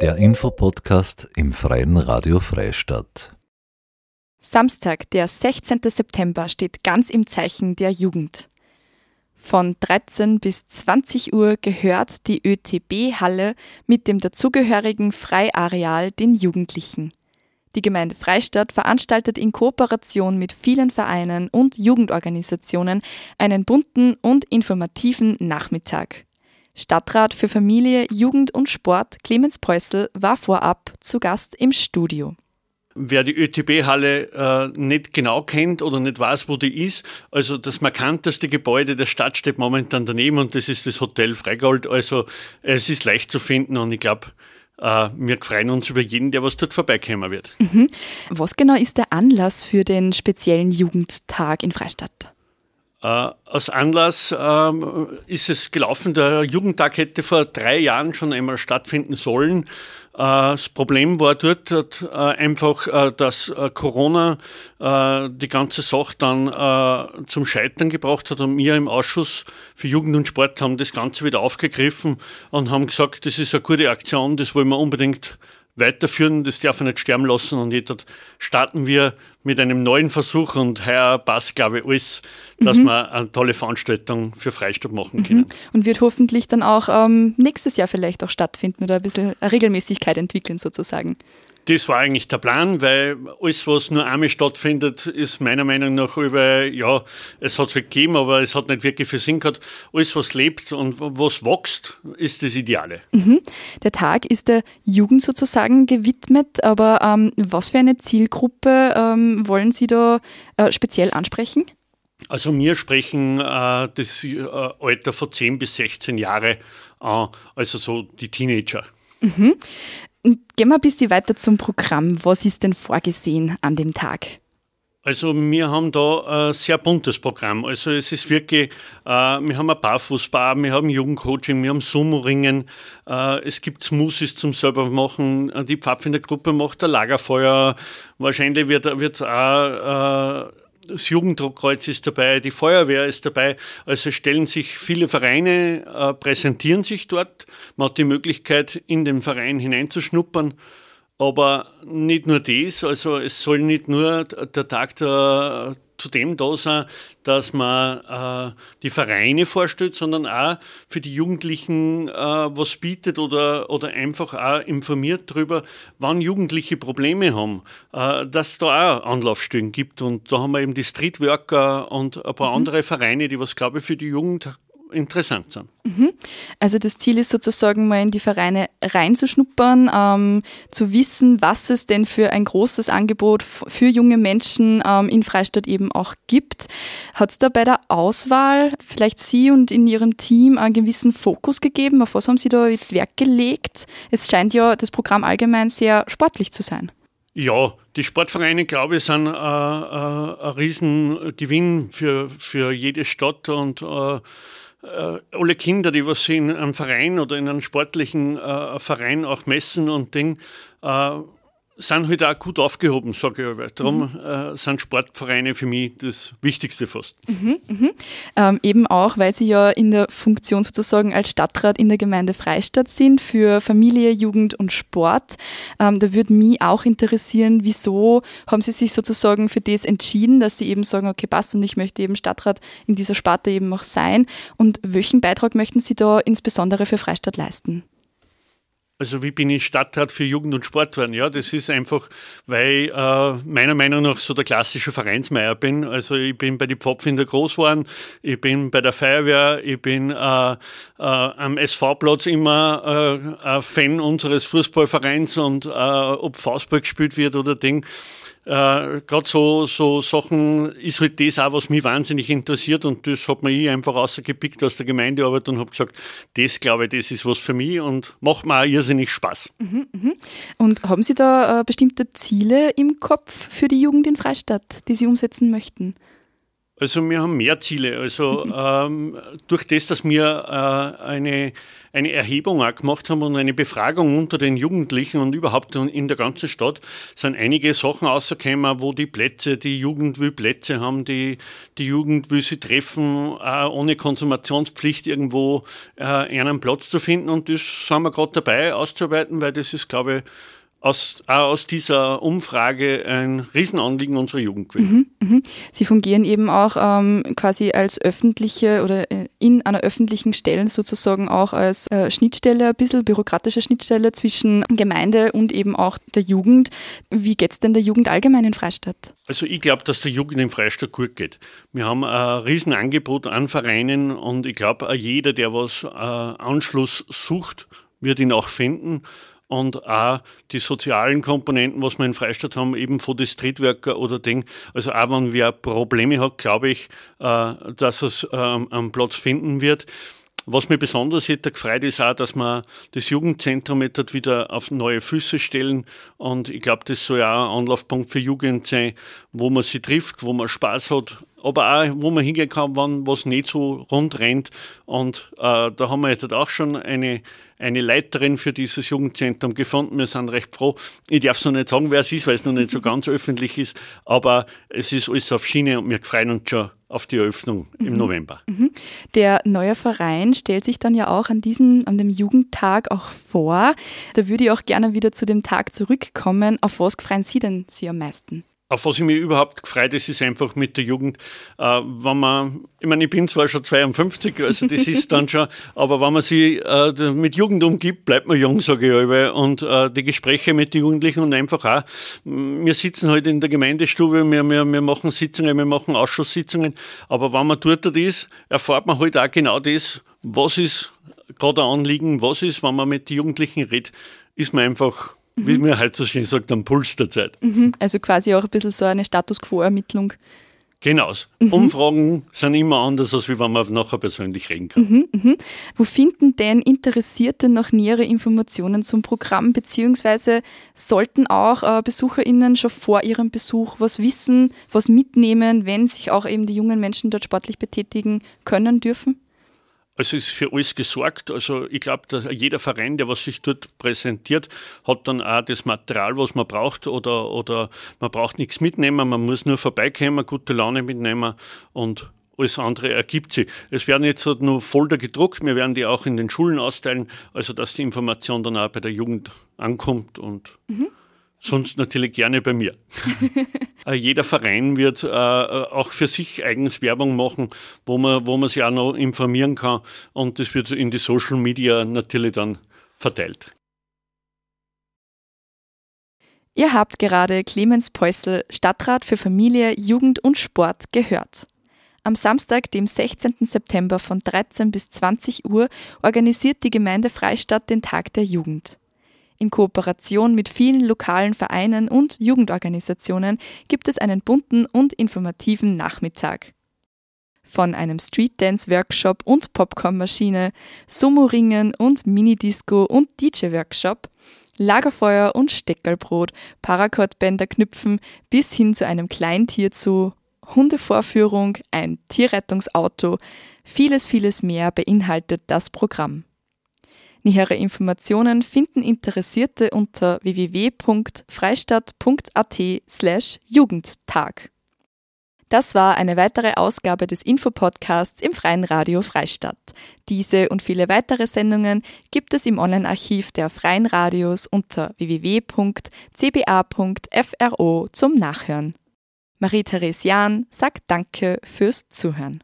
Der Infopodcast im Freien Radio Freistadt. Samstag, der 16. September, steht ganz im Zeichen der Jugend. Von 13 bis 20 Uhr gehört die ÖTB-Halle mit dem dazugehörigen Freiareal den Jugendlichen. Die Gemeinde Freistadt veranstaltet in Kooperation mit vielen Vereinen und Jugendorganisationen einen bunten und informativen Nachmittag. Stadtrat für Familie, Jugend und Sport Clemens Preußel war vorab zu Gast im Studio. Wer die ÖTB-Halle äh, nicht genau kennt oder nicht weiß, wo die ist, also das markanteste Gebäude der Stadt steht momentan daneben und das ist das Hotel Freigold. Also es ist leicht zu finden und ich glaube, äh, wir freuen uns über jeden, der was dort vorbeikommen wird. Mhm. Was genau ist der Anlass für den speziellen Jugendtag in Freistadt? Äh, als Anlass äh, ist es gelaufen, der Jugendtag hätte vor drei Jahren schon einmal stattfinden sollen. Äh, das Problem war dort äh, einfach, äh, dass Corona die ganze Sache dann zum Scheitern gebracht hat und wir im Ausschuss für Jugend und Sport haben das Ganze wieder aufgegriffen und haben gesagt, das ist eine gute Aktion, das wollen wir unbedingt weiterführen, das darf er nicht sterben lassen und jetzt starten wir mit einem neuen Versuch und heuer passt, glaube ich, alles, dass mhm. wir eine tolle Veranstaltung für Freistadt machen können. Mhm. Und wird hoffentlich dann auch ähm, nächstes Jahr vielleicht auch stattfinden oder ein bisschen Regelmäßigkeit entwickeln sozusagen. Das war eigentlich der Plan, weil alles, was nur einmal stattfindet, ist meiner Meinung nach über, ja, es hat es halt gegeben, aber es hat nicht wirklich viel Sinn gehabt. Alles, was lebt und was wächst, ist das Ideale. Mhm. Der Tag ist der Jugend sozusagen gewidmet, aber ähm, was für eine Zielgruppe ähm, wollen Sie da äh, speziell ansprechen? Also wir sprechen äh, das äh, Alter von 10 bis 16 Jahre an, also so die Teenager. Mhm. Gehen wir ein bisschen weiter zum Programm. Was ist denn vorgesehen an dem Tag? Also wir haben da ein sehr buntes Programm. Also es ist wirklich, äh, wir haben ein Barfußbar, wir haben Jugendcoaching, wir haben Sumo-Ringen, äh, es gibt Smoothies zum selber machen, die Pfadfindergruppe macht ein Lagerfeuer, wahrscheinlich wird, wird auch äh, das Jugenddruckkreuz ist dabei, die Feuerwehr ist dabei. Also stellen sich viele Vereine, äh, präsentieren sich dort. Man hat die Möglichkeit, in den Verein hineinzuschnuppern. Aber nicht nur das, also es soll nicht nur der Tag der zudem da sein, dass man äh, die Vereine vorstellt, sondern auch für die Jugendlichen äh, was bietet oder, oder einfach auch informiert darüber, wann Jugendliche Probleme haben, äh, dass es da auch Anlaufstellen gibt. Und da haben wir eben die Streetworker und ein paar mhm. andere Vereine, die was, glaube ich, für die Jugend interessant sind. Mhm. Also das Ziel ist sozusagen mal in die Vereine reinzuschnuppern, ähm, zu wissen, was es denn für ein großes Angebot für junge Menschen ähm, in Freistadt eben auch gibt. Hat es da bei der Auswahl vielleicht Sie und in Ihrem Team einen gewissen Fokus gegeben? Auf was haben Sie da jetzt Werk gelegt? Es scheint ja das Programm allgemein sehr sportlich zu sein. Ja, die Sportvereine, glaube ich, sind äh, äh, ein Riesengewinn für, für jede Stadt und äh, alle Kinder, die was in einem Verein oder in einem sportlichen äh, Verein auch messen und Ding, äh, sind halt auch gut aufgehoben, sage ich aber. Darum mhm. äh, sind Sportvereine für mich das Wichtigste fast. Mhm, mh. ähm, eben auch, weil Sie ja in der Funktion sozusagen als Stadtrat in der Gemeinde Freistadt sind für Familie, Jugend und Sport. Ähm, da würde mich auch interessieren, wieso haben Sie sich sozusagen für das entschieden, dass Sie eben sagen, okay, passt und ich möchte eben Stadtrat in dieser Sparte eben auch sein. Und welchen Beitrag möchten Sie da insbesondere für Freistadt leisten? Also wie bin ich Stadtrat für Jugend und Sport geworden? Ja, das ist einfach, weil ich äh, meiner Meinung nach so der klassische Vereinsmeier bin. Also ich bin bei den Pfadfinder groß geworden, ich bin bei der Feuerwehr, ich bin äh, äh, am SV-Platz immer äh, ein Fan unseres Fußballvereins und äh, ob Faustball gespielt wird oder Ding äh, gerade so, so Sachen ist halt das auch, was mich wahnsinnig interessiert und das hat mir ich einfach rausgepickt aus der Gemeindearbeit und habe gesagt, das glaube ich, das ist was für mich und macht mir auch irrsinnig Spaß. Mhm, mh. Und haben Sie da äh, bestimmte Ziele im Kopf für die Jugend in Freistadt, die Sie umsetzen möchten? Also wir haben mehr Ziele. Also ähm, durch das, dass wir äh, eine, eine Erhebung auch gemacht haben und eine Befragung unter den Jugendlichen und überhaupt in der ganzen Stadt, sind einige Sachen rausgekommen, wo die Plätze, die Jugend will Plätze haben, die, die Jugend will sie treffen, auch ohne Konsumationspflicht irgendwo äh, einen Platz zu finden. Und das sind wir gerade dabei auszuarbeiten, weil das ist, glaube ich, aus, aus dieser Umfrage ein Riesenanliegen unserer Jugend gewesen. Mhm, mh. Sie fungieren eben auch ähm, quasi als öffentliche oder äh, in einer öffentlichen Stelle sozusagen auch als äh, Schnittstelle, ein bisschen bürokratische Schnittstelle zwischen Gemeinde und eben auch der Jugend. Wie geht es denn der Jugend allgemein in Freistadt? Also ich glaube, dass der Jugend in Freistadt gut geht. Wir haben ein Riesenangebot an Vereinen und ich glaube, jeder, der was äh, Anschluss sucht, wird ihn auch finden und auch die sozialen Komponenten, was wir in Freistadt haben, eben von den Streetworker oder Ding. Also auch wenn wer Probleme hat, glaube ich, äh, dass es ähm, einen Platz finden wird. Was mir besonders hätte gefreut ist auch, dass wir das Jugendzentrum jetzt wieder auf neue Füße stellen. Und ich glaube, das soll auch ein Anlaufpunkt für Jugend sein, wo man sie trifft, wo man Spaß hat, aber auch, wo man hingehen kann, wenn was nicht so rund rennt. Und äh, da haben wir jetzt auch schon eine, eine Leiterin für dieses Jugendzentrum gefunden. Wir sind recht froh. Ich darf es noch nicht sagen, wer es ist, weil es noch nicht so ganz öffentlich ist, aber es ist alles auf Schiene und wir freuen uns schon auf die Eröffnung im mhm. November. Mhm. Der neue Verein stellt sich dann ja auch an diesem, an dem Jugendtag auch vor. Da würde ich auch gerne wieder zu dem Tag zurückkommen. Auf was freuen Sie denn Sie am meisten? Auf was ich mich überhaupt gefreut ist, ist einfach mit der Jugend, äh, wenn man, ich meine, ich bin zwar schon 52, also das ist dann schon, aber wenn man sich äh, mit Jugend umgibt, bleibt man jung, sage ich alle. Und äh, die Gespräche mit den Jugendlichen und einfach auch, wir sitzen halt in der Gemeindestube, wir, wir, wir machen Sitzungen, wir machen Ausschusssitzungen, aber wenn man dort ist, erfahrt man halt auch genau das, was ist gerade ein Anliegen, was ist, wenn man mit den Jugendlichen redet, ist man einfach wie man halt so schön sagt, am Puls der Zeit. Mhm. Also quasi auch ein bisschen so eine Status Quo-Ermittlung. Genau. Mhm. Umfragen sind immer anders, als wenn man nachher persönlich reden kann. Mhm, mh. Wo finden denn Interessierte noch nähere Informationen zum Programm, beziehungsweise sollten auch äh, BesucherInnen schon vor ihrem Besuch was wissen, was mitnehmen, wenn sich auch eben die jungen Menschen dort sportlich betätigen können dürfen? Also ist für alles gesorgt. Also ich glaube, dass jeder Verein, der was sich dort präsentiert, hat dann auch das Material, was man braucht oder, oder man braucht nichts mitnehmen, man muss nur vorbeikommen, gute Laune mitnehmen und alles andere ergibt sich. Es werden jetzt halt nur Folder gedruckt, wir werden die auch in den Schulen austeilen, also dass die Information dann auch bei der Jugend ankommt und mhm. Sonst natürlich gerne bei mir. Äh, jeder Verein wird äh, auch für sich eigens Werbung machen, wo man, wo man sich auch noch informieren kann. Und das wird in die Social Media natürlich dann verteilt. Ihr habt gerade Clemens Peusel, Stadtrat für Familie, Jugend und Sport, gehört. Am Samstag, dem 16. September von 13 bis 20 Uhr, organisiert die Gemeinde Freistadt den Tag der Jugend. In Kooperation mit vielen lokalen Vereinen und Jugendorganisationen gibt es einen bunten und informativen Nachmittag. Von einem Streetdance-Workshop und Popcornmaschine, Sumo-Ringen und Minidisco und DJ-Workshop, Lagerfeuer und Steckerlbrot, Paracord-Bänder knüpfen bis hin zu einem Kleintier zu Hundevorführung, ein Tierrettungsauto, vieles, vieles mehr beinhaltet das Programm. Nähere Informationen finden Interessierte unter www.freistadt.at slash Jugendtag. Das war eine weitere Ausgabe des Infopodcasts im Freien Radio Freistadt. Diese und viele weitere Sendungen gibt es im Online-Archiv der Freien Radios unter www.cba.fro zum Nachhören. Marie-Therese Jahn sagt Danke fürs Zuhören.